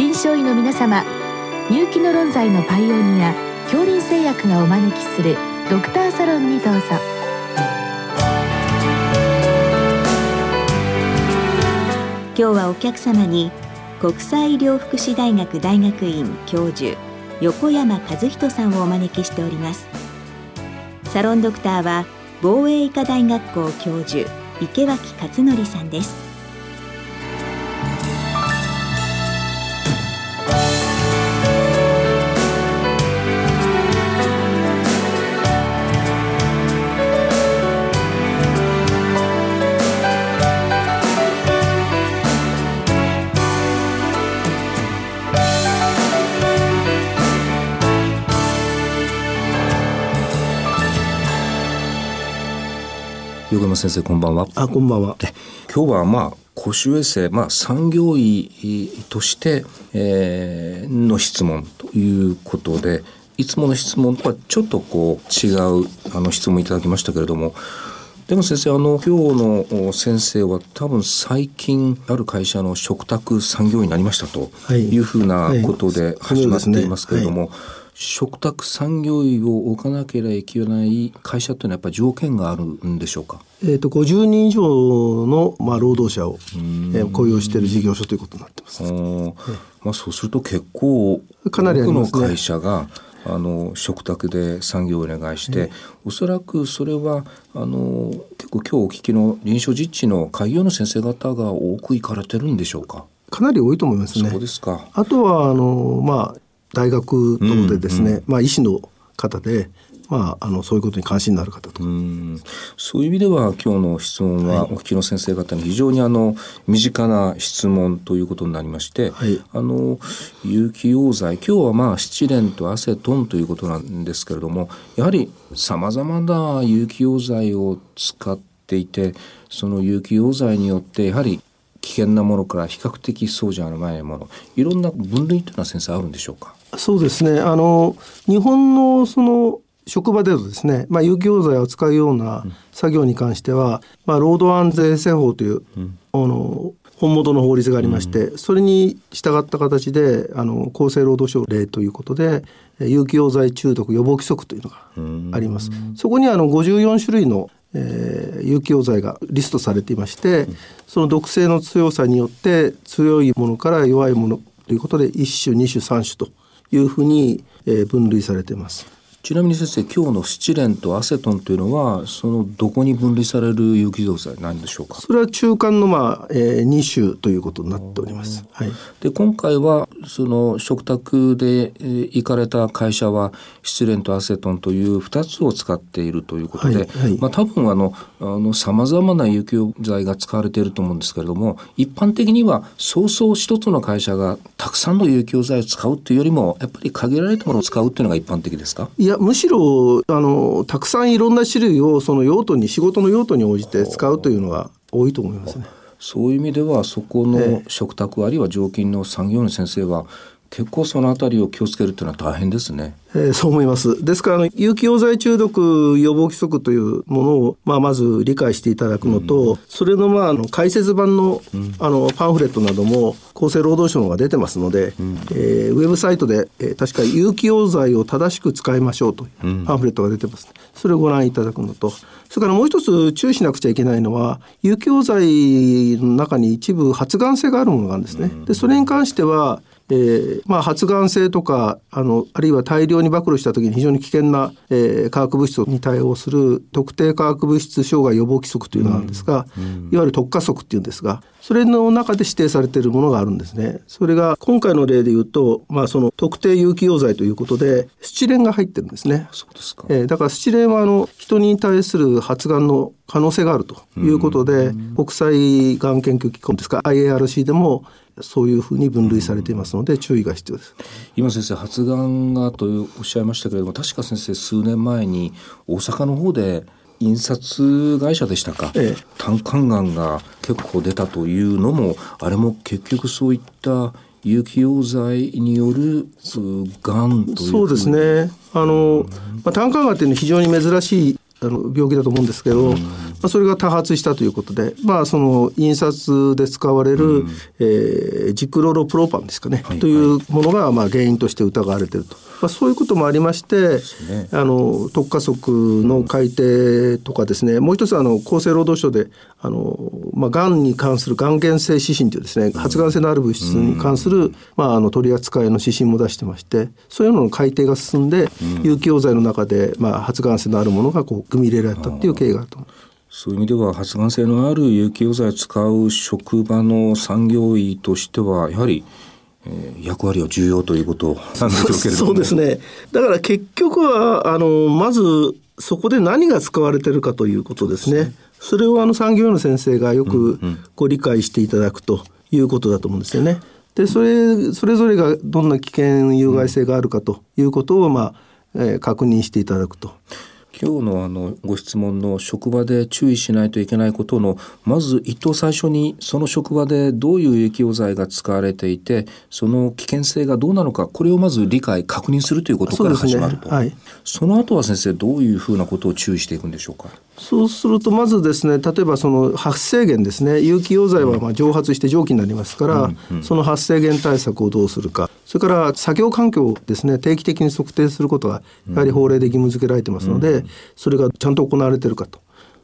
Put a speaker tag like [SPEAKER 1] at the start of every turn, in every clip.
[SPEAKER 1] 臨床医の皆様入気の論剤のパイオニア恐林製薬がお招きするドクターサロンにどうぞ。
[SPEAKER 2] 今日はお客様に国際医療福祉大学大学院教授横山和人さんをお招きしております。サロンドクターは防衛医科大学校教授池脇勝則さんです。
[SPEAKER 3] 横山先生こんばんは。
[SPEAKER 4] あこんばんは。
[SPEAKER 3] 今日はまあ公衆衛生、まあ、産業医として、えー、の質問ということでいつもの質問とはちょっとこう違うあの質問いただきましたけれどもでも先生あの今日の先生は多分最近ある会社の嘱託産業医になりましたとい。うふうなことで始まっていますけれども、はいはい嘱託産業医を置かなければいけない会社というのはやっぱり条件があるんでしょうか？
[SPEAKER 4] えっ、ー、と50人以上のまあ労働者を、えー、雇用している事業所ということになってます。
[SPEAKER 3] まあそうすると結構かなり、多くの会社があの嘱託で産業をお願いして、おそらくそれはあの結構今日お聞きの臨床実地の開業の先生方が多く行かれてるんでしょうか？
[SPEAKER 4] かなり多いと思いますね。
[SPEAKER 3] そうですか。
[SPEAKER 4] あとはあのまあ大学等でですね、うんうん、まあ医師の方でまあ、あのそういうことに関心のある方と
[SPEAKER 3] そういう意味では今日の質問は、お聞きの先生方に非常にあの身近な質問ということになりまして、はい、あの有機溶剤今日はまあスチレンとアセトンということなんですけれどもやはりさまざまな有機溶剤を使っていてその有機溶剤によってやはり危険なものから比較的そうじゃないものいろんな分類というのは先生あるんでしょうか？
[SPEAKER 4] そうですね。あの日本のその職場でのですね、まあ、有機溶剤を使うような作業に関しては、まあ、労働安全衛生法という、うん、あの本元の法律がありまして、うん、それに従った形であの厚生労働省令ということで有機溶剤中毒予防規則というのがあります。そこにあの54種類のえー、有機溶剤がリストされていまして、その毒性の強さによって強いものから弱いものということで1種2種3種というふうに、分類されています。
[SPEAKER 3] ちなみに先生今日のスチレンとアセトンというのはそのどこに分類される有機溶剤なんでしょうか？
[SPEAKER 4] それは中間のまあ、えー、2種ということになっております。はい、
[SPEAKER 3] で今回はその食卓で、えー、行かれた会社はスチレンとアセトンという2つを使っているということで、はいはい、まあ多分あのあの様々な有機溶剤が使われていると思うんですけれども一般的にはそうそう一つの会社がたくさんの有機溶剤を使うというよりもやっぱり限られたものを使うというのが一般的ですか？
[SPEAKER 4] いやむしろあのたくさんいろんな種類をその用途に仕事の用途に応じて使うというのが多いと思いますね。
[SPEAKER 3] そういう意味ではそこの食卓、あるいは常勤の産業の先生は結構そのあたりを気をつけるというのは大変ですね。
[SPEAKER 4] えー、そう思います。ですからあの有機溶剤中毒予防規則というものをまあまず理解していただくのと、うん、それのまああの解説版の、うん、あのパンフレットなども厚生労働省のが出てますので、うん、えー、ウェブサイトで、えー、確か有機溶剤を正しく使いましょうというパンフレットが出てます、ね、それをご覧いただくのと、それからもう一つ注意しなくちゃいけないのは有機溶剤の中に一部発がん性があるものがあるんですね。でそれに関してはえーまあ、発がん性とかあのあるいは大量に暴露した時に非常に危険な、えー、化学物質に対応する特定化学物質障害予防規則というのがあるんですが、うんうん、いわゆる特化則っていうんですがそれの中で指定されているものがあるんですね。それが今回の例で言うと、まあ、その特定有機溶剤ということでスチレンが入ってるんですね。
[SPEAKER 3] そうですか、
[SPEAKER 4] えー、だからスチレンはあの人に対する発がんの可能性があるということで、うん、国際がん研究機構ですか IARC でもそういうふうに分類されていますので注意が必要です。
[SPEAKER 3] 今先生発がんがとおっしゃいましたけれども確か先生数年前に大阪の方で印刷会社でしたか、ええ、胆管がんが結構出たというのもあれも結局そういった有機溶剤によるがんという
[SPEAKER 4] そうですね。あの、まあ、胆管がんっていうのは非常に珍しいあの病気だと思うんですけど、まあ、それが多発したということで、まあ、その印刷で使われる、えー、ジクロロプロパンですかね、はい、というものがまあ原因として疑われていると。まあ、そういうこともありまして、ね、あの特化則の改定とかですね、もう一つあの厚生労働省であの、まあ、がんに関するがん原性指針というですね、発がん性のある物質に関する、まあ、あの取り扱いの指針も出してまして、そういうのの改定が進んで、有機溶剤の中で、まあ、発がん性のあるものがこう組み入れられたっていう経緯があると思います。
[SPEAKER 3] そういう意味では発がん性のある有機溶剤を使う職場の産業医としてはやはりえー、役割は重要ということなんでしょうけれど
[SPEAKER 4] も そうですねだから結局はあのまずそこで何が使われてるかということですね。それをあの産業医の先生がよくご理解していただくということだと思うんですよね。でそれそれぞれがどんな危険有害性があるかということを、まあえー、確認していただくと。
[SPEAKER 3] 今日のあのご質問の職場で注意しないといけないことのまず一等最初にその職場でどういう有機溶剤が使われていてその危険性がどうなのかこれをまず理解確認するということから始まると。そ、ねはい、その後は先生どういうふうなことを注意していくんでしょうか？
[SPEAKER 4] そうするとまずですね例えばその発生源ですね。有機溶剤はまあ蒸発して蒸気になりますから、うんうん、その発生源対策をどうするか。それから作業環境をですね。定期的に測定することがやはり法令で義務付けられてますので、うん、それがちゃんと行われているかと。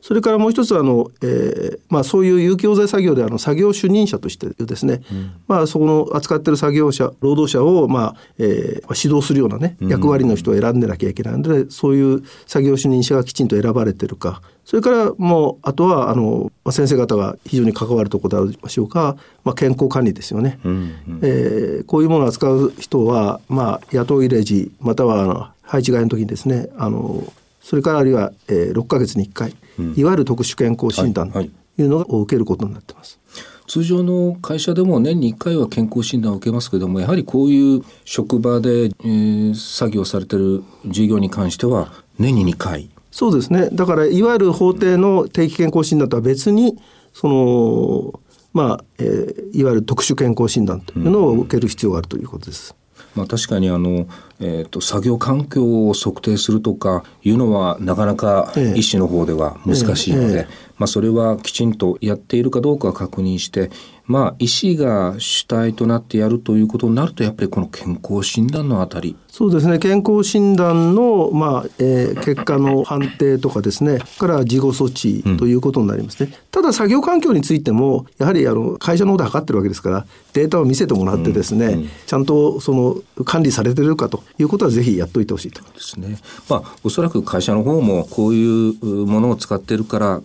[SPEAKER 4] それからもう一つあの、えーまあ、そういう有機溶剤作業であの作業主任者としてですね、うん、まあ、そこの扱ってる作業者労働者を、まあえー、指導するようなね役割の人を選んでなきゃいけないので、うん、そういう作業主任者がきちんと選ばれてるか。それからもうあとはあの先生方が非常に関わるところでありましょうか、まあ、健康管理ですよね、うんうん、えー、こういうものを扱う人は、まあ、雇い入れ時またはあの配置換えの時にですねあのそれからあるいは、えー、6か月に1回、うん、いわゆる特殊健康診断というのを受けることになってます。はい
[SPEAKER 3] はい通常の会社でも年に1回は健康診断を受けますけどもやはりこういう職場で、えー、作業されてる従業に関しては年に2回。
[SPEAKER 4] そうですね。だからいわゆる法定の定期健康診断とは別にそのまあ、えー、いわゆる特殊健康診断というのを受ける必要があるということです。
[SPEAKER 3] まあ、確かにあの、えーと、作業環境を測定するとかいうのはなかなか医師の方では難しいので、ええ。え、まあ、それはきちんとやっているかどうか確認してまあ、医師が主体となってやるということになるとやっぱりこの健康診断のあたり。
[SPEAKER 4] そうですね。健康診断の、まあえー、結果の判定とかですねから事後措置ということになりますね、うん、ただ作業環境についてもやはりあの会社の方で測ってるわけですからデータを見せてもらってですね、うん。うん、ちゃんとその管理されてるかということはぜひやっといてほしいと。
[SPEAKER 3] ですね。まあおそらく会社の方もこういうものを使ってるから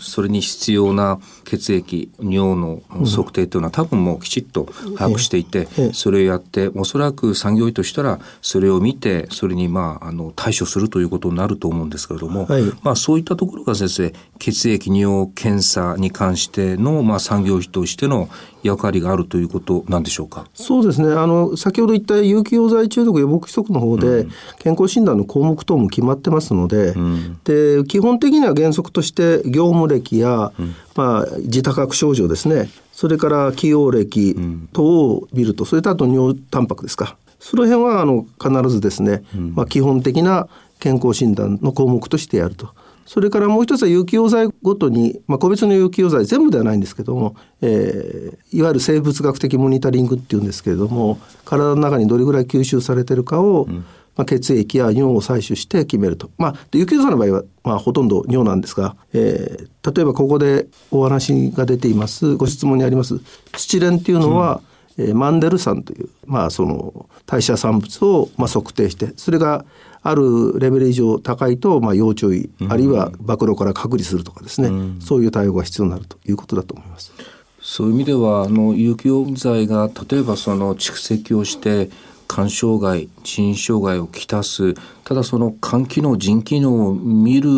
[SPEAKER 3] それに必要な血液尿の測定というのは多分もうきちっと把握していて、それをやっておそらく産業医としたらそれを見てそれにまああの対処するということになると思うんですけれども、はい、まあそういったところが先生血液尿検査に関してのまあ産業医としての役割があるということなんでしょうか？
[SPEAKER 4] そうですね。あの先ほど言った有機溶剤中毒予防規則の方で、健康診断の項目等も決まってますのでうん、で基本的には原則として業務歴や、うん、まあ、自多覚症状ですねそれから起用歴等を見ると、それとあと尿タンパクですか。その辺はあの必ずですね、まあ、基本的な健康診断の項目としてやると。それからもう一つは有機溶剤ごとに、まあ、個別の有機溶剤全部ではないんですけども、えー、いわゆる生物学的モニタリングっていうんですけれども体の中にどれぐらい吸収されてるかを、うん、まあ、血液や尿を採取して決めると。まあ、有機溶剤の場合は、まあ、ほとんど尿なんですが、えー、例えばここでお話が出ていますご質問にありますスチレンっていうのは、うん、えー、マンデル酸という、まあ、その代謝産物を、まあ、測定してそれがあるレベル以上高いと、まあ、要注意、うん、あるいは暴露から隔離するとかですね、うん、そういう対応が必要になるということだと思います。
[SPEAKER 3] そういう意味ではあの有機溶剤が例えばその蓄積をして肝障害腎障害をきたすただその肝機能腎機能を見る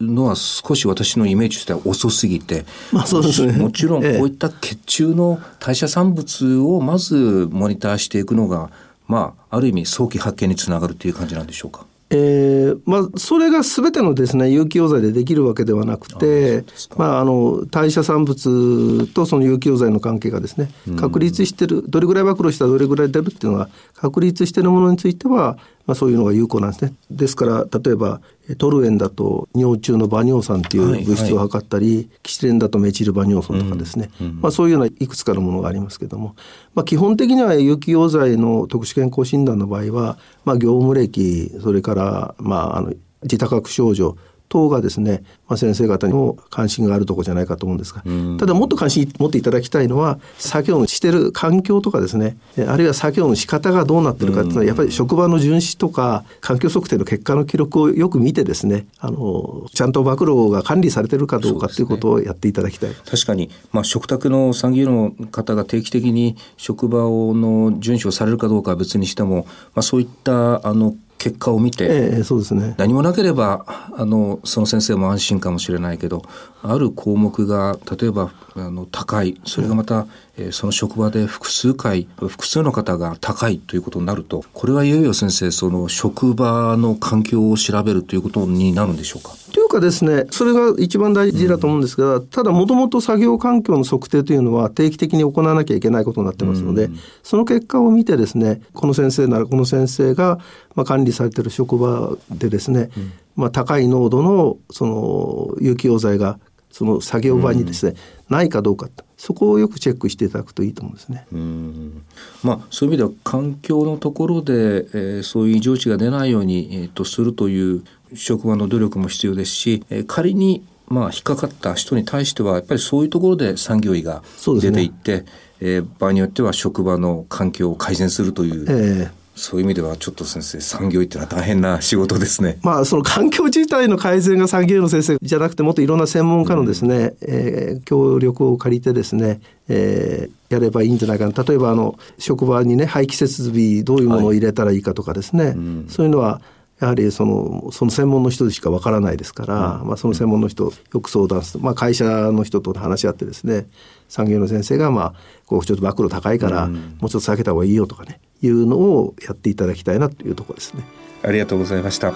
[SPEAKER 3] のは少し私のイメージとしては遅すぎて、
[SPEAKER 4] まあそうですね、
[SPEAKER 3] もちろんこういった血中の代謝産物をまずモニターしていくのがまあある意味早期発見につながるという感じなんでしょうか？
[SPEAKER 4] えーまあ、それがすべてのですね有機溶剤でできるわけではなくてまあ、あの代謝産物とその有機溶剤の関係がですね確立してるどれぐらい暴露したらどれぐらい出るっていうのが確立しているものについては、まあ、そういうのが有効なんですね。ですから例えばトルエンだと尿中の馬尿酸っていう物質を測ったり、はいはい、キシレンだとメチル馬尿酸とかですね、うんうん、まあ、そういうようないくつかのものがありますけども、まあ、基本的には有機溶剤の特殊健康診断の場合は、まあ、業務歴それから、まあ、あの自多覚症状等がですね、まあ、先生方にも関心があるところじゃないかと思うんですが、ただもっと関心持っていただきたいのは作業のしてる環境とかですねあるいは作業の仕方がどうなってるかっていうのはやっぱり職場の巡視とか環境測定の結果の記録をよく見てですねあのちゃんと暴露が管理されてるかどうかということをやっていただきたい、ね、
[SPEAKER 3] 確かに、まあ、食卓の産業の方が定期的に職場の巡視をされるかどうかは別にしても、まあ、そういったあの結果を見て、
[SPEAKER 4] えー、そうですね、
[SPEAKER 3] 何もなければあのその先生も安心かもしれないけどある項目が例えばあの高い。それがまた、えー、その職場で複数回複数の方が高いということになるとこれはいよいよ先生その職場の環境を調べるということになるんでしょうか？
[SPEAKER 4] というかですねそれが一番大事だと思うんですが、うん、ただもともと作業環境の測定というのは定期的に行わなきゃいけないことになってますので、うん、その結果を見てですねこの先生ならこの先生が、まあ、管理されている職場でですね、うん、まあ、高い濃度のその有機溶剤がその作業場にですね、ないかどうかそこをよくチェックしていただくといいと思うんですね。
[SPEAKER 3] うん。まあ、そういう意味では環境のところで、えー、そういう異常値が出ないように、えー、とするという職場の努力も必要ですし、えー、仮にまあ引っかかった人に対してはやっぱりそういうところで産業医が出ていって、ねえー、場合によっては職場の環境を改善するという、えー、そういう意味ではちょっと先生産業医ってのは大変な仕事ですね。
[SPEAKER 4] まあその環境自体の改善が産業医の先生じゃなくてもっといろんな専門家のですね、うん、えー、協力を借りてですね、えー、やればいいんじゃないかな。例えばあの職場にね排気設備どういうものを入れたらいいかとかですね、はいうん、そういうのはやはりそのその専門の人しかわからないですから、うん、まあ、その専門の人よく相談する、まあ、会社の人と話し合ってですね産業の先生が、まあ、こうちょっと暴露高いから、もうちょっと下げた方がいいよとかねいうのをやっていただきたいなというところですね。
[SPEAKER 3] ありがとうございました。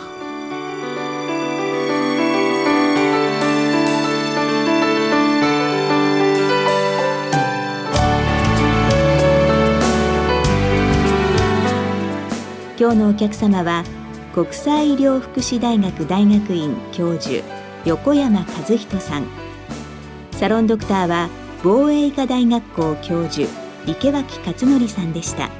[SPEAKER 2] 今日のお客様は国際医療福祉大学大学院教授横山和人さんサロンドクターは防衛医科大学校教授池脇勝則さんでした